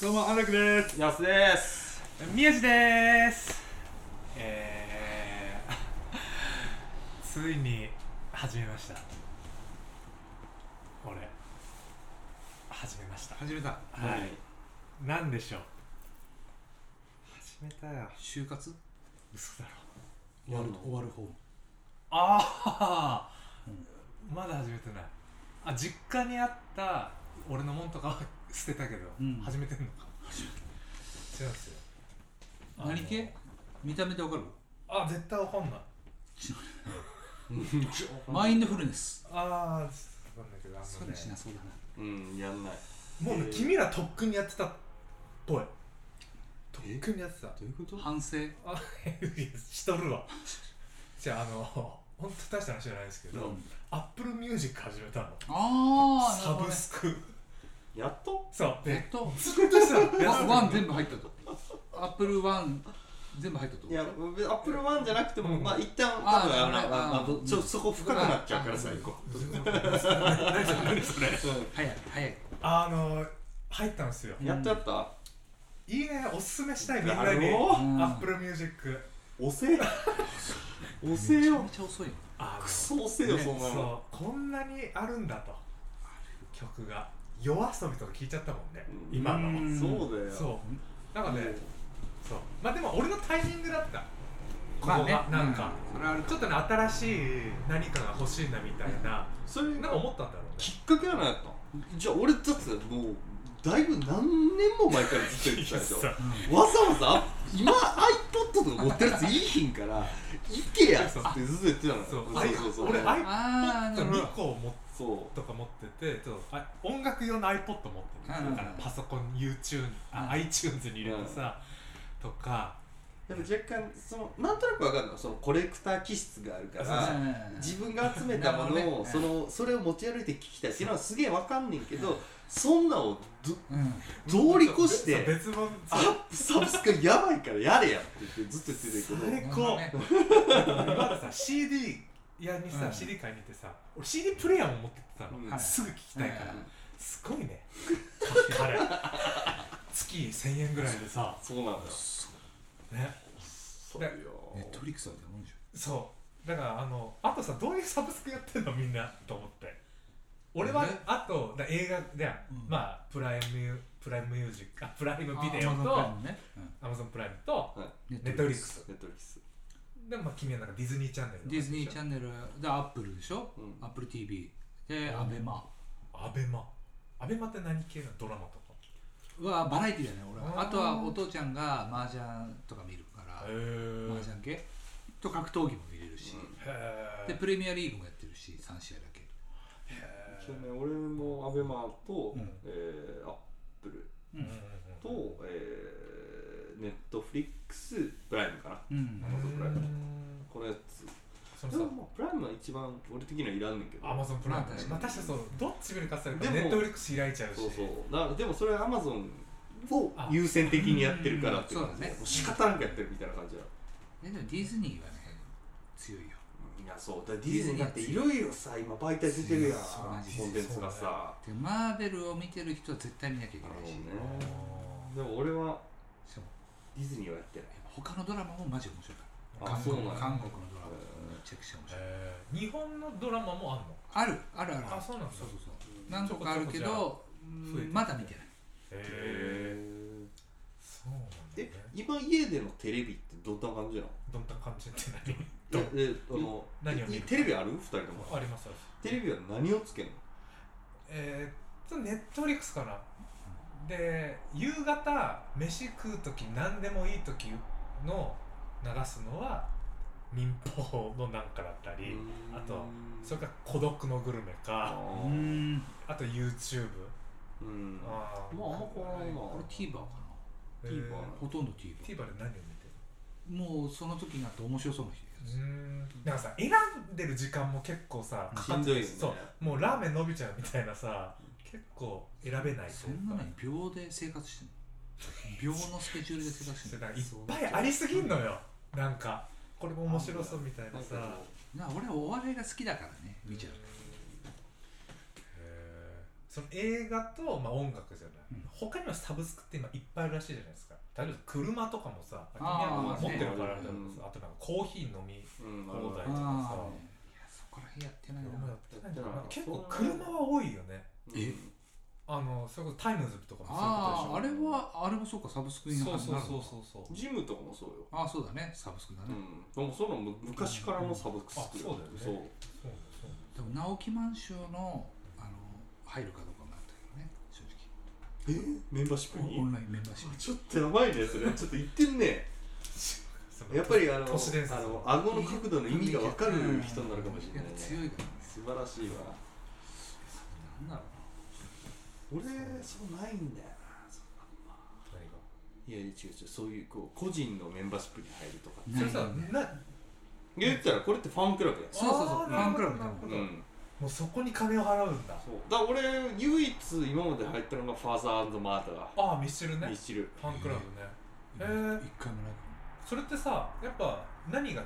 どうも安楽です。やすです。宮地です。えー、ついに始めました。俺始めました。始めた。はい。なんでしょう。始めたよ。就活？嘘だろ。終わる終わる方。ああ、まだ始めてない。あ実家にあった俺のもんとかは捨てたけど、うん。始めてんのか。違うんですよ何系？見た目でわかる？あ絶対わかんない。マインドフルネス。ああわかんないけどあそうのね。しなそうだな。うんやんない。もう君らとっくにやってたっぽい。とっくにやってた。どういうこと？反省？あいやしとるわ。じゃああの本当大した話じゃないですけど、うん。アップルミュージック始めたのああサブスクやっと？そう。でえっと？ずっとした。の ワンワン全部入ったと。アップルワン全部入ったと。いやアップルワンじゃなくても、うん。まあ一旦多分ああのあああのちょそこ深くなっちゃうからさあ一個何それ早い早い。あの入ったんですよ。やっとやった？いいねおすすめしたい。みんだなに。ろアップルミュージック。押せ？押せよ。めちゃめちゃ遅いよ。クソ押せよねそんなの。そうこんなにあるんだと。曲が夜遊びとか聞いちゃったもんね。うん。今の。うん。そうだよ。そう。なんかねそう。まあでも俺のタイミングだった。まあねなんか。それはあるちょっとね新しい何かが欲しいなみたいな。それなんか思ったんだろうね。きっかけは何やった？のじゃあ俺だってもうだいぶ何年も前からずっと言ってたでしょ。わざわざ今 iPod とか持ってるやついいひんから行けやってずっと言ってたの。よそう。そうそうそう。俺あーなるほど。iPod2 個持っそとか持っててちょっとあ音楽用の iPod 持ってる。うん。だからパソコン YouTube あ、うん。iTunes に入れてさ、とか。うでも若干そのなんとなくわかるのそのコレクター気質があるからうん自分が集めたものをそのそれを持ち歩いて聞きたいっていうのはすげえわかんねんけどそんなをどうん。通り越して別物アップサブスクやばいからやれやって言ってずっと言ってたけど。最高。ださ CD 屋にさ、うん。CD 買いに行ってさ俺 CD プレイヤーも持ってってたの、うん。はい。すぐ聞きたいから、うん。すごいね。彼 月1000円ぐらいでさ。そうなんだよ。ね。そうよ。ネットフリックスはもんでしそう。だからあのあとさどういうサブスクやってんのみんなと思って。俺はねあとだ映画で、うん。まあプライムプライムミュージックあプライムビデオとアマゾンプライムとはい。ネットフリックスネットフリックスでもまあ君はなんかディズニーチャンネルディズニーチャンネル。でアップルでしょ？うん。アップル TV でうん。アベマアベマアベマって何系なのドラマとか？はバラエティだね俺は。あとはお父ちゃんが麻雀とか見るから麻雀系？と格闘技も見れるし。へでプレミアリーグもやってるし3試合だけ。えそうね俺もアベマと、うん。えーアップルうんと、えー、ネットフリックスプライムかな。うん一番俺的にはいらんねんけど。アマゾンプラそうどっち見るかって言ったでもらネットフリックス開いちゃうし。そうそう。だからでもそれはアマゾンを優先的にやってるからっていううん。そうだね。仕方なくやってるみたいな感じだ。えでもディズニーはね強いよいやそう。だディズニーだっていろいろさ今媒体出てるやん。コンテンツがさ。でマーベルを見てる人は絶対見なきゃいけないし。なるでも俺はディズニーはやってない。他のドラマもマジ面白い。から韓国のドラマ。めちゃくちゃ面白い。えー。日本のドラマもあんの？あるあるある。あそうなんだ。そうそうそう。何個かあるけどまだ見てない。へえそうなんだえね今家でのテレビってどんな感じなの？どんな感じって ええあの何を見る？いテレビある？二人とも。何ありますあります。テレビは何をつけんの？えー、っとネットフリックスかな。で夕方飯食う時何でもいい時の流すのは民放のなんかだったりあとそれから孤独のグルメかあー。うんあと YouTube うん。あー。まああんま変わらないなこれ TVer かえ TVer なほとんど TVer TVer で何を見てるもうその時になって面白そうな人うーん。なんかさ選んでる時間も結構さかかってしんどいよね。そう。もうラーメン伸びちゃうみたいなさ結構選べないとそんかなね秒で生活してるの。秒のスケジュールで生活してんかいっぱいありすぎんのよ。なんかこれも面白そうみたいなさ。な俺はお笑いが好きだからね見ちゃう。そその映画と、まあ、音楽じゃない、うん。他にはサブスクって今いっぱいあるらしいじゃないですか。例えば車とかもさ持ってるからああとなんかコーヒー飲みうん放題あとかさ。あいやそこら辺やってないな。結構車は多いよね。え？あのそれこそタイムズとかもあああれそういうこはあれもそうかサブスクにそうそうそうそうそう。ジムとかもそうよ。ああそうだね。サブスクだね、うん。でもその昔からのサブスクあそうだよね。そう。そうそうでも直木マンションのあの入るかどうかもあったけどね。正え？メンバーシップに？直オンラインメンバーシップ。ちょっとやばいねそれ。ちょっと言ってんね。そう。やっぱりあのあの顎の角度の意味が分かる人になるかもしれないね。強いからね。素晴らしいわ。なんだろ俺そうないんだ。よな何が？いや違う違うそういうこう個人のメンバーシップに入るとか。うそれさな言ったらこれってファンクラブやそうそうそう。ファンクラブなるほど。うん。もうそこに金を払うんだ。そう。だから俺唯一今まで入ったのがファーザーマータああミスチルね。ーミスチル。ファンクラブね。なえー。一回もないかそれってさやっぱ何が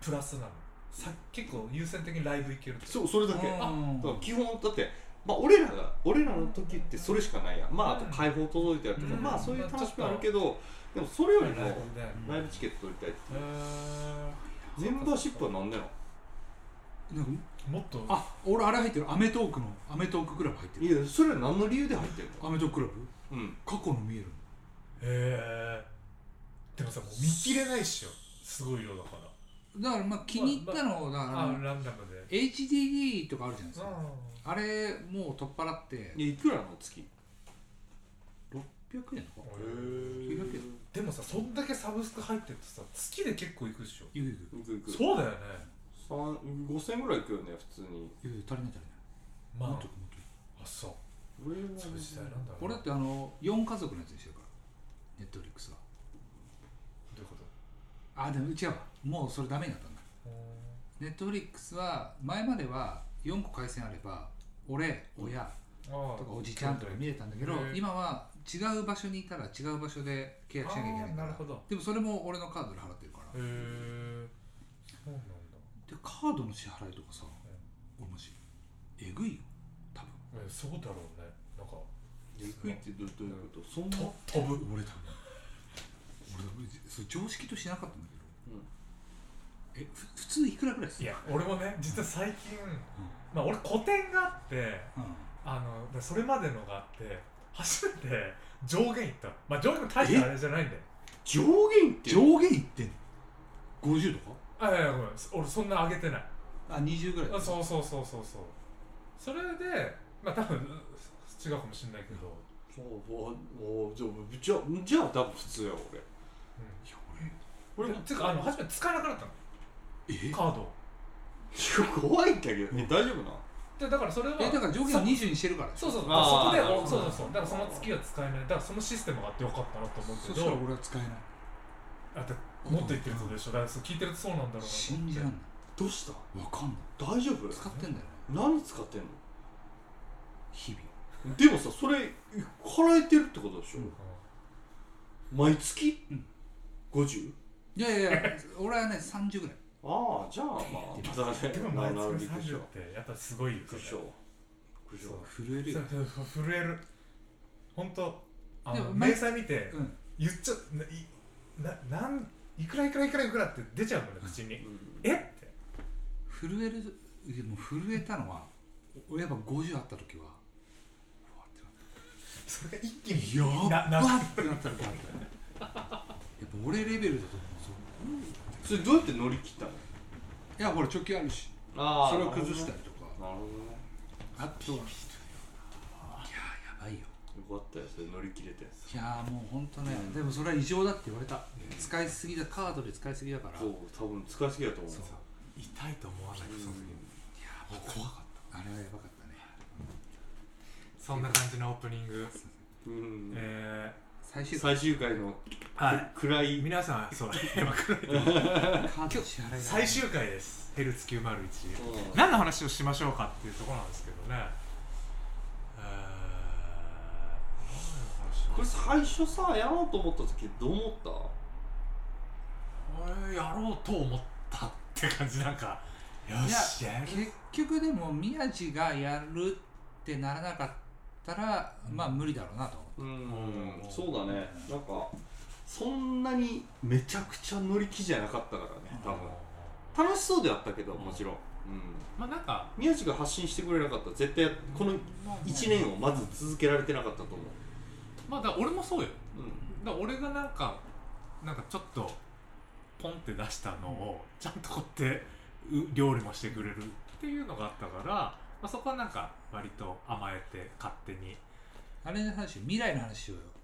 プラスなの？さ結構優先的にライブ行けるってそうそれだけ。もだうん。から基本だってまあ俺らが俺らの時ってそれしかないやん。まああと解放届いてあるとか、うん。まあそういう楽しみはあるけどでもそれよりもライブチケット取りたいって。えメンバーシップは何でなの？なんもっと。あ俺あれ入ってる。アメトークのアメトーククラブ入ってる。いやそれは何の理由で入ってるの？アメトーククラブ？うん。過去の見えるへえでもさもう見切れないっしょ。すごい量だからだからまあ気に入ったのだからあランダムで。HDD とかあるじゃないですか。ああれもう取っ払って。いやいくらの月？600円とか？へ900円。でもさそんだけサブスク入ってるとさ月で結構いくっしょ？いくいく。いくいく。そうだよね。三5000円ぐらいいくよね普通に。いくいく足りない足りまあ。ないもっといくもっと。あそう。俺はそういう時代なんだ俺だってあの4家族のやつにしてるからネットフリックスはあでも違うわ。もうそれダメになったんだ。ネットフリックスは前までは4個回線あれば俺親あとかおじちゃんとか見れたんだけど今は違う場所にいたら違う場所で契約しなきゃいけないから。あーなるほど。でもそれも俺のカードで払ってるから。へえそうなんだ。でカードの支払いとかさ俺マジえぐいよ。多分。えそうだろうね。なんかいくいってどどういうこと。そんなと飛ぶ俺多分。俺それ常識としなかったんだけど、えふ普通いくらぐらいする？いや俺もね実は最近、まあ俺個展があってうん。あのでそれまでのがあって初めて上限いったまあ上限も大したあれじゃないんだよ。上限って？上限いってんの？50とか？あいやいやごめん。俺そんな上げてない。あ20ぐらい。あそうそうそうそうそう。それでまあ多分違うかもしれないけど、そうおおじゃあじゃあじゃあ多分普通や俺俺うん、でてかあの初めて使えなくなったの。え？カード。を怖いんだけど。え大丈夫なでだからそれはえだから上限を20にしてるから。そうそうそう。あーそこでなるほどおそうそうそう。だからその月は使えない。だからそのシステムがあってよかったなと思うけそしたらど俺は使えない。あだもっと言ってることでしょ。だからそう聞いてるとそうなんだろうなと思って。信じらんないどうした？わかんない。大丈夫？使ってんだよね。何使ってんの？日々。でもさそれ払えてるってことでしょ、うん。毎月、うん、50? いやいやいや俺はね30ぐらい。ああじゃあまあでもだねでも毎月30びってやっぱすごいよびっくりしたそれ。びっくりしたそう。震えるよ震える。本当あのでも毎明細見てうん。言っちゃないななんいくらいくらいくらいくらって出ちゃうもんね口にうんえって震えるでも震えたのは俺やっぱ50あった時はそれが一気にたやななばってなったらやっぱ俺レベルだと思うそれどうやって乗り切ったの？いやほら貯金あるし。あそれを崩したりとか。なるほどね。あとは。いややばいよ。よかったよそれ乗り切れていやーもうほんとね、でもそれは異常だって言われた、使いすぎだカードで使いすぎだから。そう多分使いすぎだと思うそう。痛いと思わないその時いやーもう怖かった。あれはやばかったね。そんな感じのオープニング。うん。え最終回。最終回のーはい。く暗い。皆さんそう。やばくない。カード支払いが。最終回です。ヘルツ901うん。何の話をしましょうかっていうところなんですけどね。えーこれ最初さやろうと思った時どう思った？俺やろうと思ったって感じ。なんかよしやる。結局でも宮地がやるってならなかっったら、まあ無理だろうなと思っうんそうだね。なんかそんなにめちゃくちゃ乗り気じゃなかったからね多分。楽しそうではあったけどもちろん、うん、まあなんか宮地が発信してくれなかったら絶対この1年をまず続けられてなかったと思う、まあだから俺もそうよ。うだから俺がなんかなんかちょっとポンって出したのをちゃんとこうやってう料理もしてくれるっていうのがあったから、まあ、そこはなんか割と甘えて勝手に。たあれの話未来の話しようよ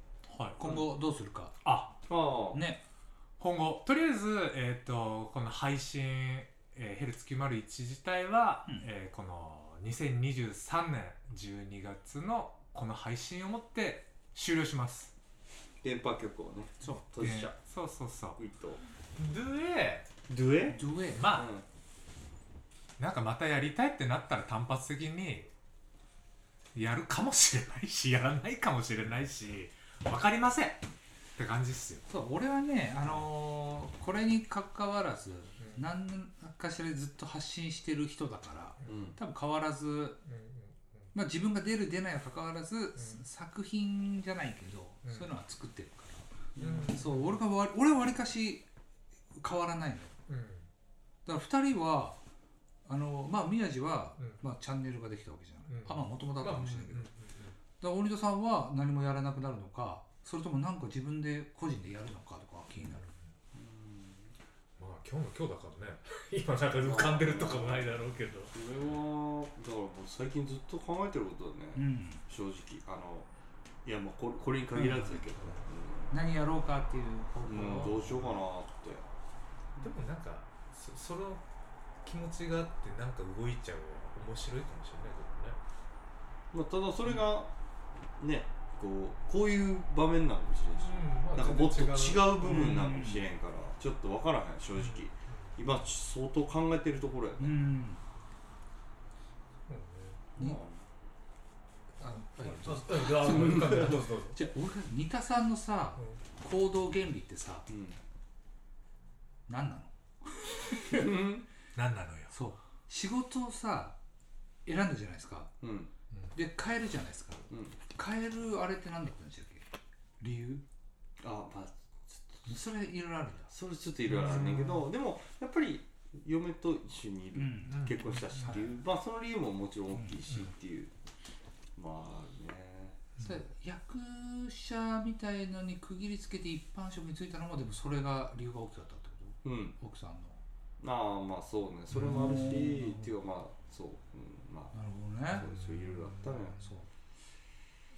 はい。今後どうするか、あ。ん、ああ、ね。今後。とりあえず、えー、とこの配信、えーヘルツ901自体は、うん。えーこの2023年12月のこの配信をもって終了します。電波局をね。そう。閉じちゃでそうそうそう。ういいと。でドゥエドゥエまあ、なんかまたやりたいってなったら単発的にやるかもしれないしやらないかもしれないし分かりません。って感じっすよ。そう俺はね、あのーこれにかかわらず、ん。何かしらでずっと発信してる人だからうん。多分変わらず、まあ、自分が出る出ないは関わらず、作品じゃないけど、うん。そういうのは作ってるかうん。ら、そう俺がわ俺はわりかし変わらないのよ。うん。だから2人はあのまあ宮地は、うん。まあ、チャンネルができたわけじゃない、うん。あまあもともとだったかもしれないけど、うんだから鬼戸さんは何もやらなくなるのかそれともなんか自分で個人でやるのかとか気になる、まあ今日の今日だからね。今なんか浮かんでるとかもないだろうけど。これはだからもう最近ずっと考えてることだね、うん、正直。あのいやまあこれこれに限らずだけど、何やろうかっていう方うんどうしようかなって。でもなんかそその気持ちがあってなんか動いちゃう面白いかもしれないけどね。まあ、ただそれがねこうこういう場面なのかもしれんし、うんまあなんかもっと違う部分なのかもしれんから、ちょっとわからへん正直、今相当考えてるところやね、うん。うん。ねまああ。じゃあ 俺が三田さんのさ行動原理ってさうん。何なの？何なのよ。そう。仕事をさ選んだじゃないですか。うんで変えるじゃないですか。うん。変えるあれって何だったんでしたっけ？理由？あまあそれいろいろあるん。だそれちょっといろいろあるねんけどでもやっぱり嫁と一緒にいる、うん結婚したしっていう、まあその理由ももちろん大きいしっていう、まあねそれ役者みたいのに区切りつけて一般職に就いたのもでもそれが理由が大きかったってこうんと奥さん。のまあまあそうね。それもあるしうんっていうかまあそう、うん、まあなるほどね。そうそういろいろあったねそう。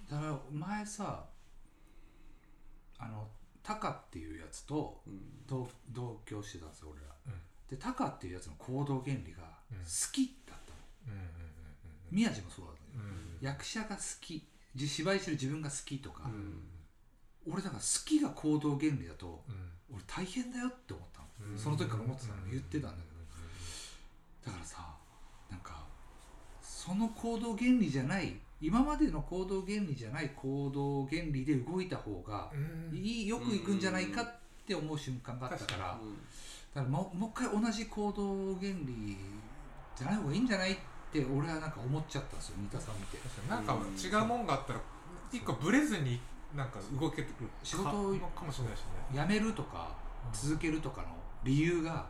だから前さあのタカっていうやつとうん。同同居してたんですよ俺ら、うん。でタカっていうやつの行動原理がうん。好きだったの、うんうん宮地もそうだったけど、うんうん。役者が好きじ芝居してる自分が好きとか、うん。俺だから好きが行動原理だとうん。俺大変だよって思ったの、うん。その時から思ってたの。言ってたんだけどだからさなんかその行動原理じゃない今までの行動原理じゃない行動原理で動いた方がうん。いいよくいくんじゃないかって思う瞬間があったから、うん。だからもうもう一回同じ行動原理じゃない方がいいんじゃないって俺はなんか思っちゃったんですよ三田さん見て。なんか違うもんがあったら一個ブレずになんか動けてくる仕事をかかもしれないしね。辞めるとか続けるとかの理由が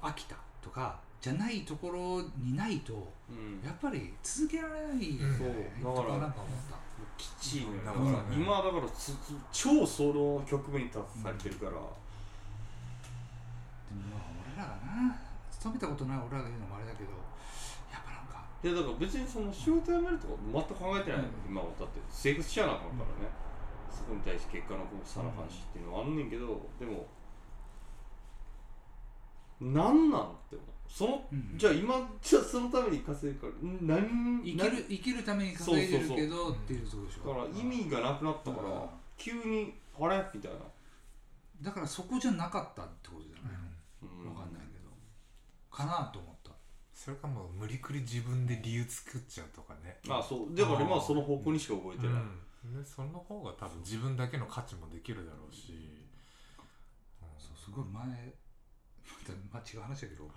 飽きたとかじゃないところにないとうん。やっぱり続けられないそう。だからとなんか思った。きっちりねだだから今だからつつ超その局面に立たされてるから、でもまあ俺らがな勤めたことない俺らが言うのもあれだけどやっぱなんかいやだから別にその仕事辞めるとか全く考えてない今は。だって生活しちゃなあかんからね、そこに対して結果のこう差の話っていうのはあんねんけどでもなんなんって思うその、うんじゃあ今じゃあそのために稼いでるからん何生きる生きるために稼いでるけどっていうところでしょ。だから意味がなくなったから、うん。急にあれみたいな、だからそこじゃなかったってことじゃないうん。のわかんないけど。かなと思った。それかもう無理くり自分で理由作っちゃうとかね。あそう。だから今はその方向にしか動いてない、うん、でその方が多分自分だけの価値もできるだろうし、そうすごい前また、まあ、違う話だけどは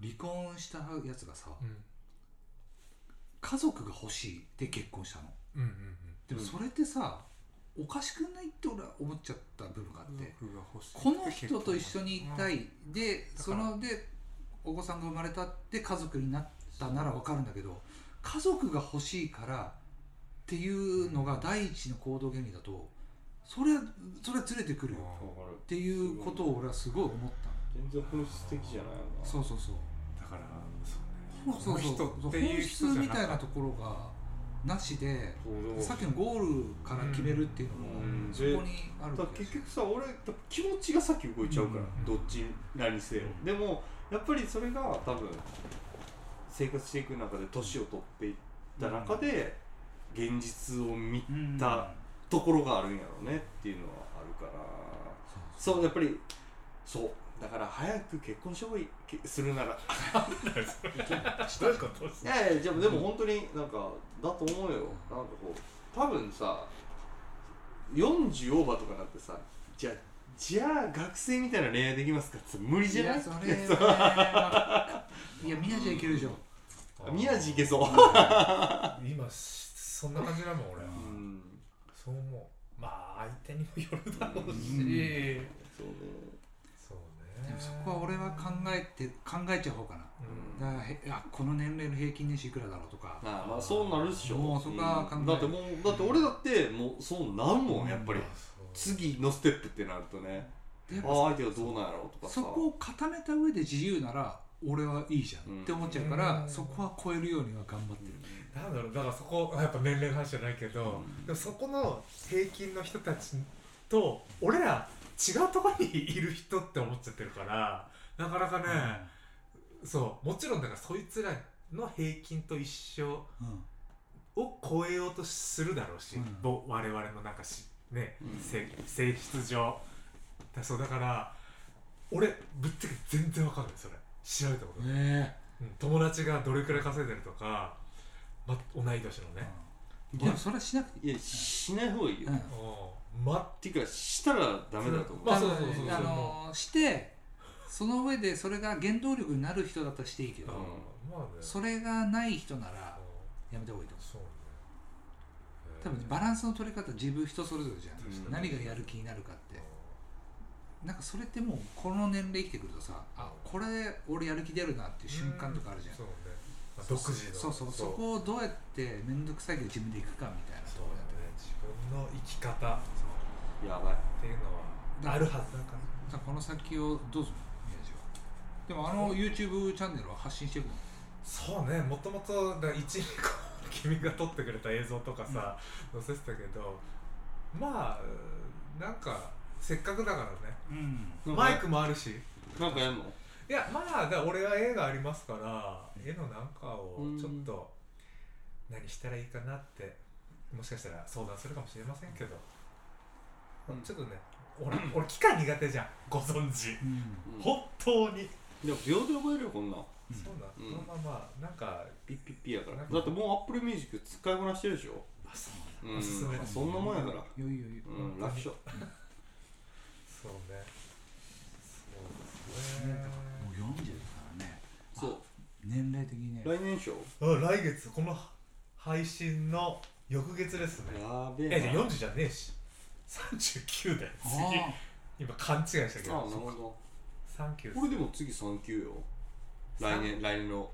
い。離婚したやつがさうん。家族が欲しいで結婚したの。うんうんでもそれってさ、おかしくないって俺は思っちゃった部分があって、この人と一緒にいたい、でだそから。のでお子さんが生まれたって家族になったならわかるんだけど家族が欲しいからっていうのが第一の行動原理だとそれはそれはずれてくるよっていうことを俺はすごい思ったの全然本質的じゃないよな。そうそうそう。だからそうね。そうそう。本質みたいなところがなしでさっきのゴールから決めるっていうのも、うん。そこにある結局さ俺気持ちがさっき動いちゃうから、うん。どっちなりせよ、うん。でもやっぱりそれが多分生活していく中で年を取っていった中で現実を見うん。たところがあるんやろうねっていうのはあるから。そうやっぱりそうだから早く結婚した方がいい。けするなら。どういうこといやいやでもでも本当になんかだと思うよ。なんかこう多分さ40オーバーとかなってさじゃあじゃあ学生みたいな恋愛できますかって無理じゃない？いやそれは。ねいや宮地はいけるでしょ。宮地いけそう。今そんな感じだもん俺うん。そう思う。まあ相手にもよるだろうし、そうねでもそこは俺は考えて考えちゃう方かな。うん。だからへあこの年齢の平均年収いくらだろうとか。ああまあそうなるっしょ。もうそこは考えうんだってもうだって俺だってもうそうなるもんやっぱり。う。次のステップってなるとね。でああ相手はどうなんやろうとかさ。そこを固めた上で自由なら俺はいいじゃん、うん。って思っちゃうから、うん。そこは超えるようには頑張ってる、なんだろうだからそこやっぱ年齢の話じゃないけど、うん。でもそこの平均の人たちと俺ら違うところに いる人って思っちゃってるからなかなかね、そうもちろんだからそいつらの平均と一緒うん。を超えようとするだろうし、うん。ぼ我々のなんかしね、うん。性性質上。だそうだから俺ぶっちゃけ全然わかんないそれ。調べたこと。ない、ねうん友達がどれくらい稼いでるとか、ま、同い年のえね、うん。でもそれはしなくていいいやしない方がいいよ、うん。うんまっていうかしたらダメだと思う、まあそうそうそうそう。あのしてその上でそれが原動力になる人だったらしていいけど、うん。まあね。それがない人ならうん。やめた方がいいと思そうね。う多分バランスの取り方自分人それぞれじゃん、うん。何がやる気になるかって。なんかそれってもうこの年齢生きてくるとさあこれ俺やる気出るなっていう瞬間とかあるじゃん、そうね、まあ、独自の。そうそう。そこをどうやって面倒くさいけど自分でいくかみたいなとそう。ころだね。自分の生き方。っやばい。ていうのはあるはずだから。じゃあこの先をどうするの宮地は。でもあの YouTube チャンネルは発信していくの？そうね。もともとだ一個君が撮ってくれた映像とかさ、載せてたけどまあなんかせっかくだからね。うん。マイクもあるし。なんかやんの？いやまあだ俺は絵がありますから絵のなんかをちょっと何したらいいかなってもしかしたら相談するかもしれませんけど、うん。ちょっとね俺 俺機械苦手じゃん。ご存知。うん。本当に、でも秒で覚えるよこんな。んうんそうだ、うん。まあまあまあなんかピッピッピやから。だってもう Apple Music 使いこなしてるでしょ。あそううん。おすすめそんなもんやから。よいよいようん楽勝そう。ね。そうですね。もう40だからね。そう。年齢的にね。来年賞あ来月。この配信の翌月ですね。やべえじゃあえな40じゃねえし39だよ。あ次。今勘違いしたけあなどるほど。39これでも次3級よ。来年来年の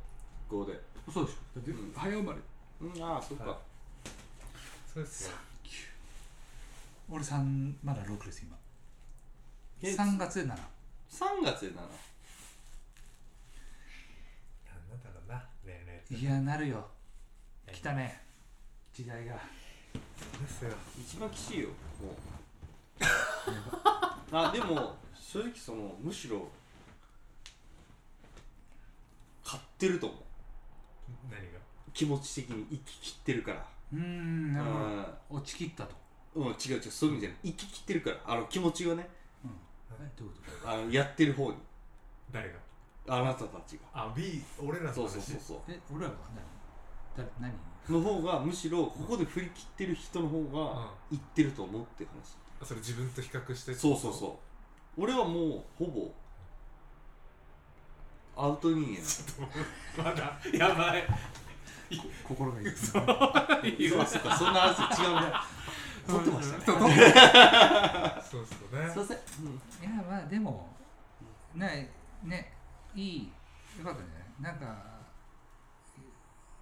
5で。あそうでしょ。だってうん。早生まれ。うんああそっか、はいそうですよ。俺三まだ6です今。え3月で7 3月でななんだろうないやなるよ。来たね。時代がですよ。一番きついよもう。あでも正直そのむしろ買ってると思う。何が？気持ち的に生き切ってるから。うーんなるほうど落ちきったと。ん、うん、違う違うそういう意味じゃない。生き切ってるからあの気持ちがね。えどういうこと？あのやってる方に。誰が？あなたたちが。あ B 俺らの話？そうそうそうそう。え俺らは何？誰何？の方がむしろここで振り切ってる人の方がいってると思うっていう話、あそれ自分と比較してそうそうそう。俺はもうほぼ。アウト人間まだやばい。心がいい。ですそうそうか。そんな話違うね。撮ってましたね。そう撮ってそうそうね。すいません、いやまあでもねねいいよかったね。なんか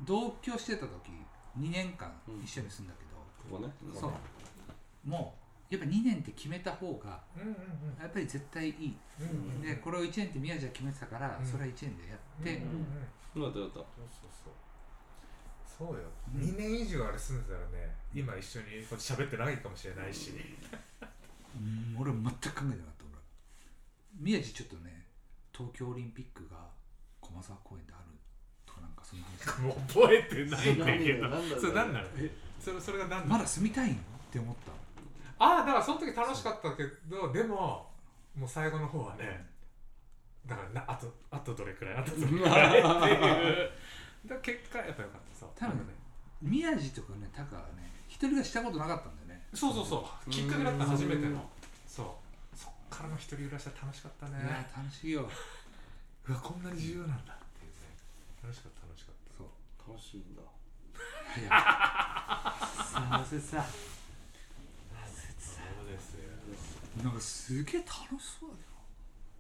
同居してた時2年間一緒に住んだけど、ここね。そう。もうやっぱ2年って決めた方がうんうんやっぱり絶対いい、うんうんうん。でこれを1年って宮地は決めてたから、うん。それは1年でやって、うんうんうん。よかったそうそうそうそう。よ、うん2年以上あれ住んでたらね今一緒にこうやって喋ってないかもしれないし、うん。俺全く考えてなかった俺。宮地ちょっとね東京オリンピックが駒沢公園であるもう覚えてないんだけど。うそれ何なのそれそれが何なのまだ住みたいの？って思った。ああだからその時楽しかったけどでももう最後の方はねだからなあとあとどれくらいあとどれくらいっていう。だから結果やっぱ良かった。そう。多分ね宮地とかねタカはね一人がしたことなかったんだよね。そうそうそう。きっかけだった初めての。そう。そっからの一人暮らしは楽しかったね。いや楽しいよ。うわこんなに重要なんだ楽しかった楽しかっそう。楽しいんだ。いや。させさ。たそうですよなんかすげえ楽しそうだ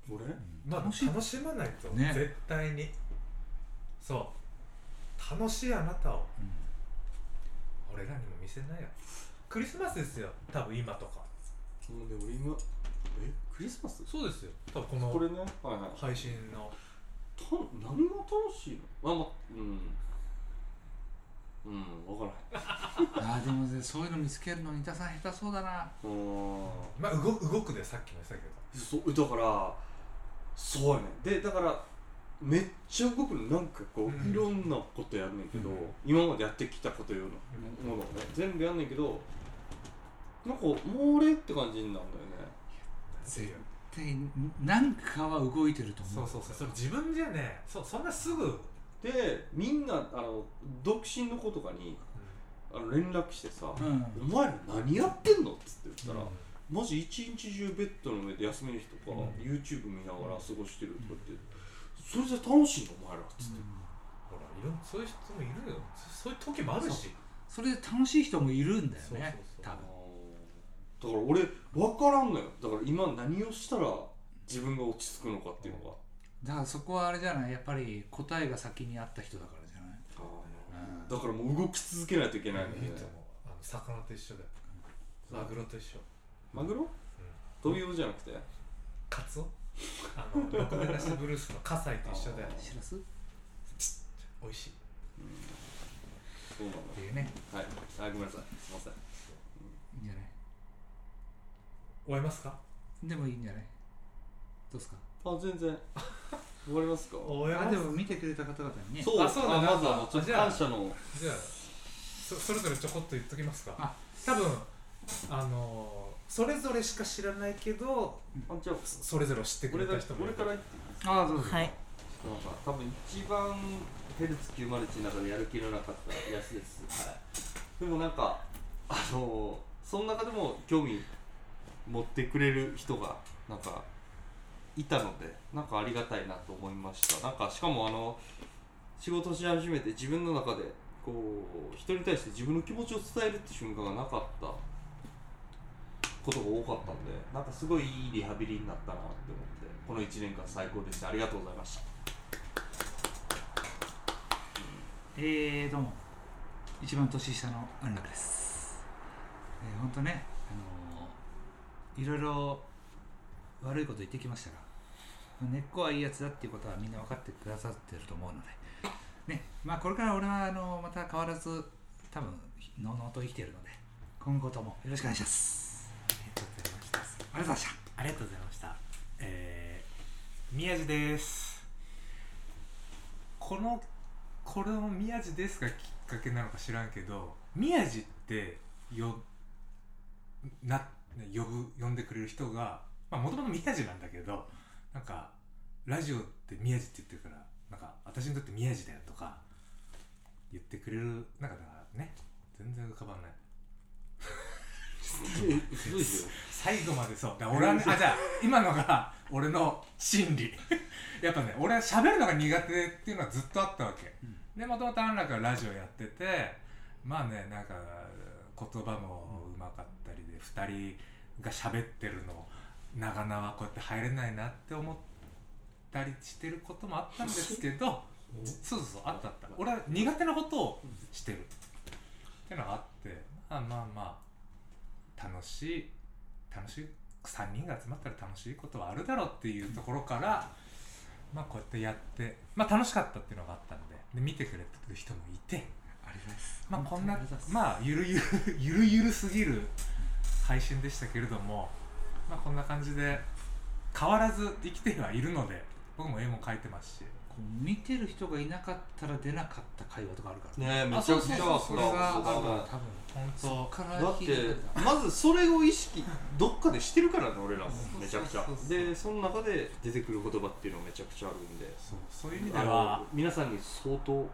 俺？よ、まあ楽しい。楽しまないとね。絶対に。そう。楽しいあなたを。うん。俺らにも見せないよ。クリスマスですよ。多分今とか。もうね俺今え？クリスマス？そうですよ。多分このこれね？はいはい。配信のた何が楽しいの？あまうん。うん分からあーでもねそういうの見つけるのに田さん下手そうだな。うん。まあ動動くでさっきも言ってたけど。そうだからそうやねでだからめっちゃ動くの。なんかこう、うん。いろんなことやんねんけど、うん。今までやってきたことようなものをね全部やんねんけどなんかもう俺って感じになるん絶対何かは動いてると思そううそうそうそれ自分じゃねそうそんなすぐ、でみんなあの独身の子とかにあの連絡してさ「うん。お前ら何やってんの?」っつって言ったら、うん。マジ一日中ベッドの上で休める人とか、うん。YouTube 見ながら過ごしてるとかって、それじゃ楽しいのお前らっつって、ほらいろんそういう人もいるよ。そそういう時もあるし。それで楽しい人もいるんだよそうねそうそう。多分だから俺分からんのよ。だから今何をしたら自分が落ち着くのかっていうのが、だからそこはあれじゃない？やっぱり答えが先にあった人だからじゃない？うんだからもう動き続けないといけないので、いいと思うあの魚と一緒だよ。マグロと一緒。マグロ？飛び魚じゃなくて？カツオ？あのろくでなしブルースの葛西と一緒だよ。しらすっ美味しい。そうなんだていうね。はい。あごめんなさい。すいませんじゃない終えますか？でもいいんじゃない？どうですか？あ全然。終わりますか？終えあでも見てくれた方々にね。そう。あそうだ。あまずあのちょっとじゃあ感謝の。じゃあそそれぞれちょこっと言っときますか。あ。多分あのそれぞれしか知らないけどあじゃあそれぞれを知ってくれた人もいる。俺から言っていいああどうぞ。はい。なんか多分一番ヘルツ901の中でやる気のなかったやつです、はい、でもなんかあのその中でも興味持ってくれる人がなんかいたのでなんかありがたいなと思いました。なんかしかもあの仕事し始めて自分の中でこう人に対して自分の気持ちを伝えるって瞬間がなかったことが多かったんでなんかすごいいいリハビリになったなって思ってこの1年間最高でした。ありがとうございました。えー、どうも。一番年下の安楽です。えー、ほんとねいろいろ悪いこと言ってきましたが根っこはいいやつだっていうことはみんな分かってくださってると思うのでねまあこれから俺はあのまた変わらず多分のうのうと生きているので今後ともよろしくお願いしますありがとうございましたありがとうございました。えー、宮地です。この、これの宮地ですがきっかけなのか知らんけど、宮地ってよ、な、呼ぶ、呼んでくれる人が、まあもともと宮地なんだけど、なんか、ラジオって宮地って言ってるから、なんか、私にとって宮地だよとか、言ってくれる、なんかだからね、全然浮かばない。すごいですよ最後までそう。俺はねあじゃあ今のが俺の心理。やっぱね俺は喋るのが苦手っていうのはずっとあったわけ、でもともと安楽はラジオやっててまあねなんか言葉もうまかった。りで2人が喋ってるの長々はこうやって入れないなって思ったりしてることもあったんですけどそうそうそうあったあった。俺は苦手なことをしてる。っていうのがあってまあまあまあ楽しい楽しい3人が集まったら楽しいことはあるだろうっていうところから、まあこうやってやってまあ楽しかったっていうのがあったんでで見てくれてる人もいて。あります。まあこんなまあゆるゆるゆるゆるすぎる配信でしたけれどもまあこんな感じで変わらず生きてはいるので僕も絵も描いてますし。こう見てる人がいなかったら出なかった会話とかあるから。ねねめちゃくちゃあったそれがある。から多分本当からだってまずそれを意識どっかでしてるからね俺らもめちゃくちゃそう。そうそうでその中で出てくる言葉っていうのめちゃくちゃあるんで。そうそういう意味であはの皆さんに相当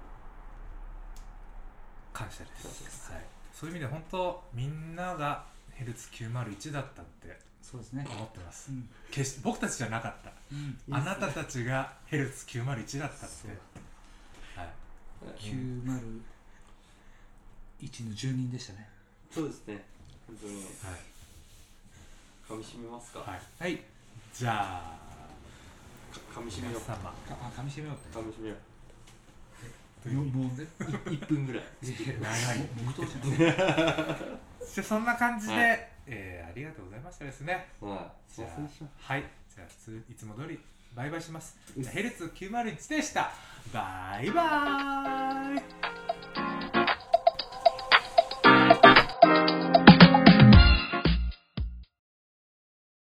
感謝です感謝です。はい、そういう意味で本当みんながヘルツ901だったってそうですね。思ってます。うん。決して僕たちじゃなかった。うん。あなたたちがヘルツ901だったって。はい。901の住人でしたね。そうですね。本当に。はい。噛み締めますか、はい。はい。じゃあか噛み締めよう。噛み締めよう噛み締めよというもうねう1分ぐらい。長い。黙祷じゃないじゃあそんな感じで、はえーありがとうございましたですね。はい。じゃあはい。じゃあ普通いつも通りバイバイします。じゃあヘルツ901でした。バイバーイ